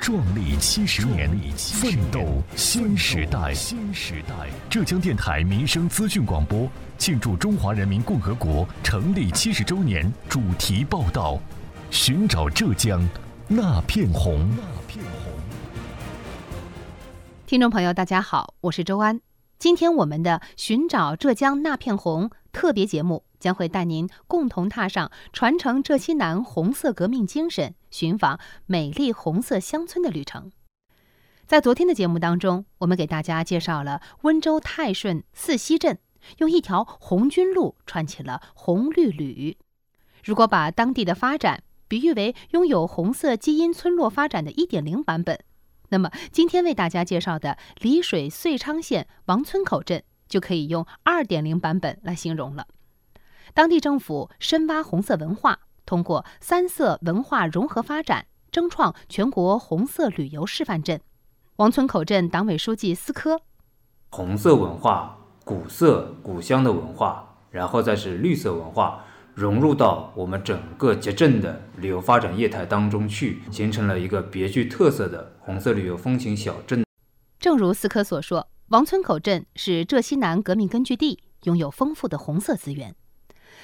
壮丽七十年，奋斗新时代。新时代，浙江电台民生资讯广播庆祝中华人民共和国成立七十周年主题报道：寻找浙江那片红。那片红。听众朋友，大家好，我是周安。今天我们的“寻找浙江那片红”特别节目将会带您共同踏上传承浙西南红色革命精神。寻访美丽红色乡村的旅程，在昨天的节目当中，我们给大家介绍了温州泰顺四溪镇，用一条红军路串起了红绿旅。如果把当地的发展比喻为拥有红色基因村落发展的一点零版本，那么今天为大家介绍的丽水遂昌县王村口镇就可以用二点零版本来形容了。当地政府深挖红色文化。通过三色文化融合发展，争创全国红色旅游示范镇。王村口镇党委书记司科：红色文化、古色古香的文化，然后再是绿色文化，融入到我们整个集镇的旅游发展业态当中去，形成了一个别具特色的红色旅游风情小镇。正如思科所说，王村口镇是浙西南革命根据地，拥有丰富的红色资源。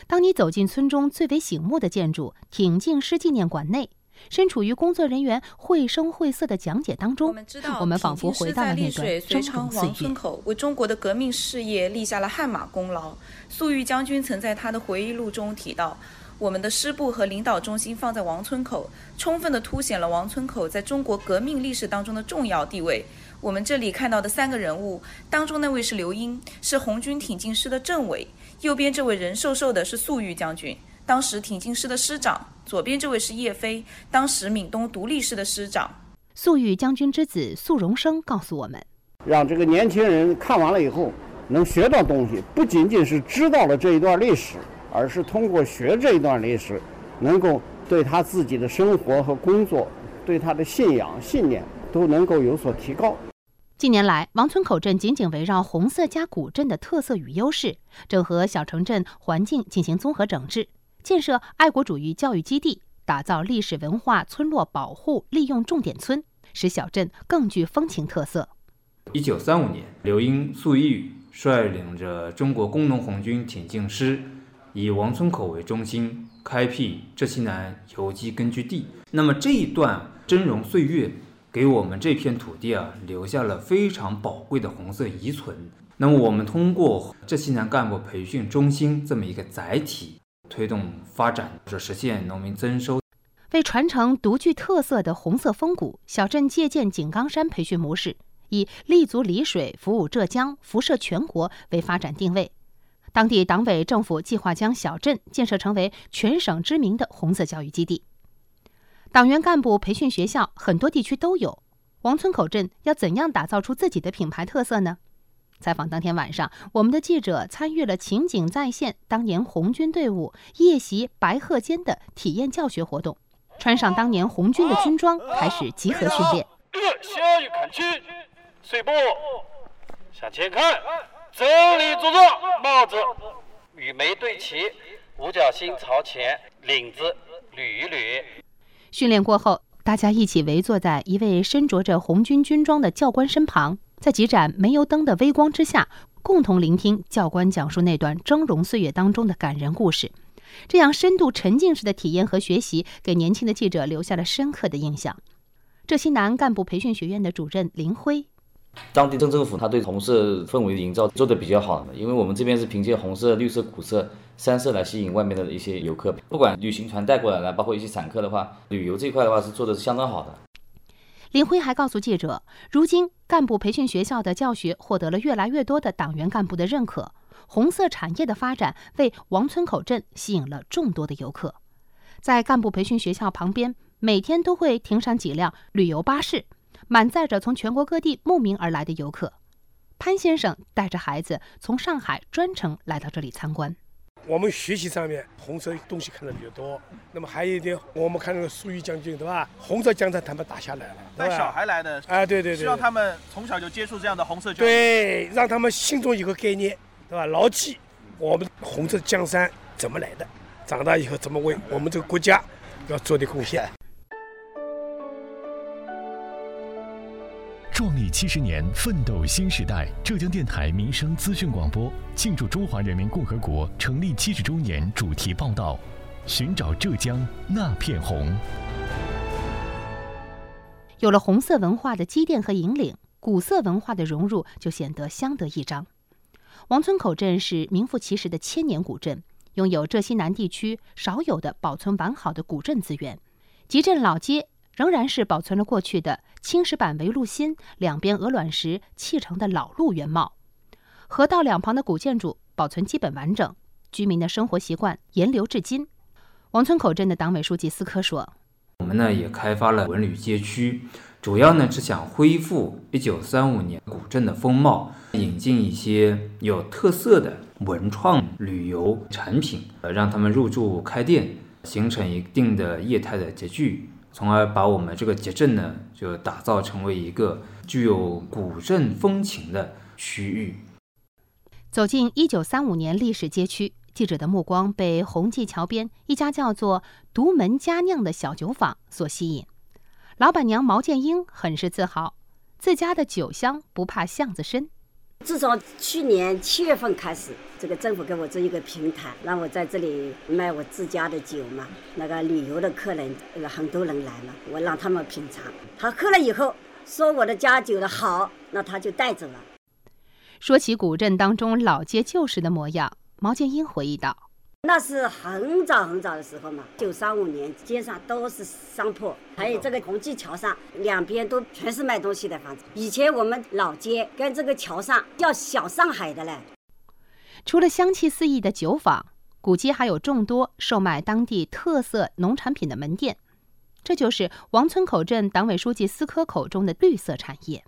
当你走进村中最为醒目的建筑——挺进师纪念馆内，身处于工作人员绘声绘色的讲解当中，我们仿佛回到了那段峥嵘岁月。口为中国的革命事业立下了汗马功劳。粟裕将军曾在他的回忆录中提到：“我们的师部和领导中心放在王村口，充分地凸显了王村口在中国革命历史当中的重要地位。”我们这里看到的三个人物当中，那位是刘英，是红军挺进师的政委。右边这位人瘦瘦的，是粟裕将军，当时挺进师的师长。左边这位是叶飞，当时闽东独立师的师长。粟裕将军之子粟荣生告诉我们：让这个年轻人看完了以后，能学到东西，不仅仅是知道了这一段历史，而是通过学这一段历史，能够对他自己的生活和工作，对他的信仰信念都能够有所提高。近年来，王村口镇紧紧围绕红色加古镇的特色与优势，整合小城镇环境进行综合整治，建设爱国主义教育基地，打造历史文化村落保护利用重点村，使小镇更具风情特色。一九三五年，刘英、粟裕率领着中国工农红军挺进师，以王村口为中心，开辟浙西南游击根据地。那么这一段峥嵘岁月。给我们这片土地啊留下了非常宝贵的红色遗存。那么，我们通过浙西南干部培训中心这么一个载体，推动发展，或者实现农民增收。为传承独具特色的红色风骨，小镇借鉴井冈山培训模式，以立足丽水、服务浙江、辐射全国为发展定位。当地党委政府计划将小镇建设成为全省知名的红色教育基地。党员干部培训学校很多地区都有，王村口镇要怎样打造出自己的品牌特色呢？采访当天晚上，我们的记者参与了情景再现当年红军队伍夜袭白鹤间的体验教学活动，穿上当年红军的军装，开始集合训练。向右看齐，随步向前看，整理坐坐，帽子与眉对齐，五角星朝前，领子捋一捋。训练过后，大家一起围坐在一位身着着红军军装的教官身旁，在几盏煤油灯的微光之下，共同聆听教官讲述那段峥嵘岁月当中的感人故事。这样深度沉浸式的体验和学习，给年轻的记者留下了深刻的印象。浙西南干部培训学院的主任林辉。当地镇政府他对红色氛围营造做得比较好，因为我们这边是凭借红色、绿色、古色三色来吸引外面的一些游客，不管旅行团带过来的，包括一些散客的话，旅游这块的话是做的是相当好的。林辉还告诉记者，如今干部培训学校的教学获得了越来越多的党员干部的认可，红色产业的发展为王村口镇吸引了众多的游客，在干部培训学校旁边，每天都会停上几辆旅游巴士。满载着从全国各地慕名而来的游客，潘先生带着孩子从上海专程来到这里参观。我们学习上面红色东西看的比较多，那么还有一点，我们看那个粟裕将军，对吧？红色江山他们打下来了，带小孩来的，哎，对对对，希望他们从小就接触这样的红色。对，让他们心中有个概念，对吧？牢记我们红色江山怎么来的，长大以后怎么为我们这个国家要做的贡献。壮丽七十年，奋斗新时代。浙江电台民生资讯广播庆祝中华人民共和国成立七十周年主题报道：寻找浙江那片红。有了红色文化的积淀和引领，古色文化的融入就显得相得益彰。王村口镇是名副其实的千年古镇，拥有浙西南地区少有的保存完好的古镇资源。集镇老街。仍然是保存了过去的青石板围路心、两边鹅卵石砌成的老路原貌，河道两旁的古建筑保存基本完整，居民的生活习惯沿流至今。王村口镇的党委书记司科说：“我们呢也开发了文旅街区，主要呢是想恢复1935年古镇的风貌，引进一些有特色的文创旅游产品，呃，让他们入驻开店，形成一定的业态的集聚。”从而把我们这个集镇呢，就打造成为一个具有古镇风情的区域。走进一九三五年历史街区，记者的目光被红记桥边一家叫做“独门佳酿”的小酒坊所吸引。老板娘毛建英很是自豪，自家的酒香不怕巷子深。自从去年七月份开始，这个政府给我做一个平台，让我在这里卖我自家的酒嘛。那个旅游的客人，呃很多人来了，我让他们品尝。他喝了以后说我的家酒的好，那他就带走了。说起古镇当中老街旧时的模样，毛剑英回忆道。那是很早很早的时候嘛，九三五年，街上都是商铺，还有这个红旗桥上两边都全是卖东西的房子。以前我们老街跟这个桥上叫小上海的嘞。除了香气四溢的酒坊，古街还有众多售卖当地特色农产品的门店，这就是王村口镇党委书记司科口中的绿色产业。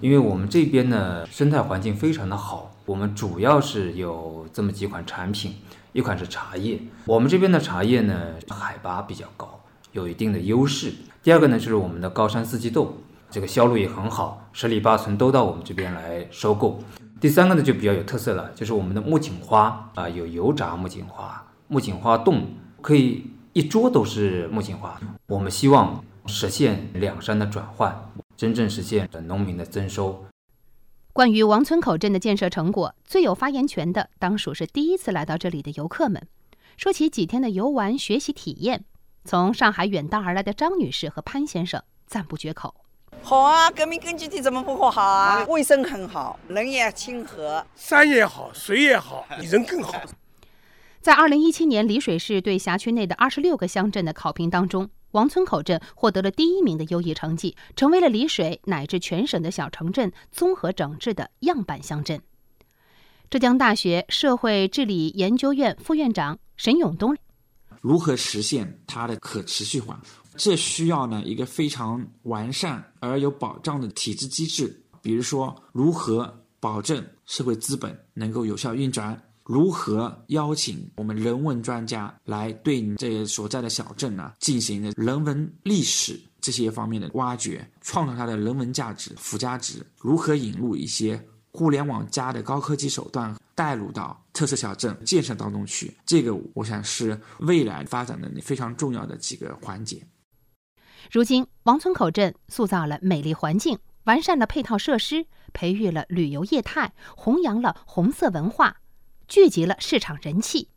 因为我们这边呢，生态环境非常的好，我们主要是有这么几款产品。一款是茶叶，我们这边的茶叶呢，海拔比较高，有一定的优势。第二个呢，就是我们的高山四季豆，这个销路也很好，十里八村都到我们这边来收购。第三个呢，就比较有特色了，就是我们的木槿花啊，有油炸木槿花、木槿花冻，可以一桌都是木槿花。我们希望实现两山的转换，真正实现农民的增收。关于王村口镇的建设成果，最有发言权的当属是第一次来到这里的游客们。说起几天的游玩学习体验，从上海远道而来的张女士和潘先生赞不绝口：“好啊，革命根据地怎么不好啊？卫生很好，人也亲和，山也好，水也好，人更好。”在二零一七年丽水市对辖区内的二十六个乡镇的考评当中。王村口镇获得了第一名的优异成绩，成为了丽水乃至全省的小城镇综合整治的样板乡镇。浙江大学社会治理研究院副院长沈永东：如何实现它的可持续化？这需要呢一个非常完善而有保障的体制机制，比如说如何保证社会资本能够有效运转。如何邀请我们人文专家来对你这所在的小镇呢进行人文历史这些方面的挖掘，创造它的人文价值附加值？如何引入一些互联网加的高科技手段带入到特色小镇建设当中去？这个我想是未来发展的非常重要的几个环节。如今，王村口镇塑造了美丽环境，完善了配套设施，培育了旅游业态，弘扬了红色文化。聚集了市场人气，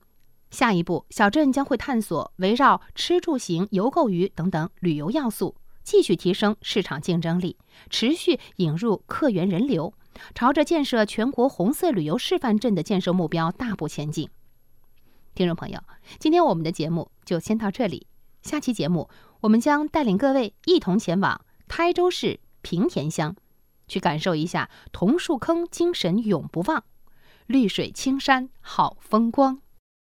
下一步小镇将会探索围绕吃住行游购娱等等旅游要素，继续提升市场竞争力，持续引入客源人流，朝着建设全国红色旅游示范镇的建设目标大步前进。听众朋友，今天我们的节目就先到这里，下期节目我们将带领各位一同前往台州市平田乡，去感受一下桐树坑精神永不忘。绿水青山好风光。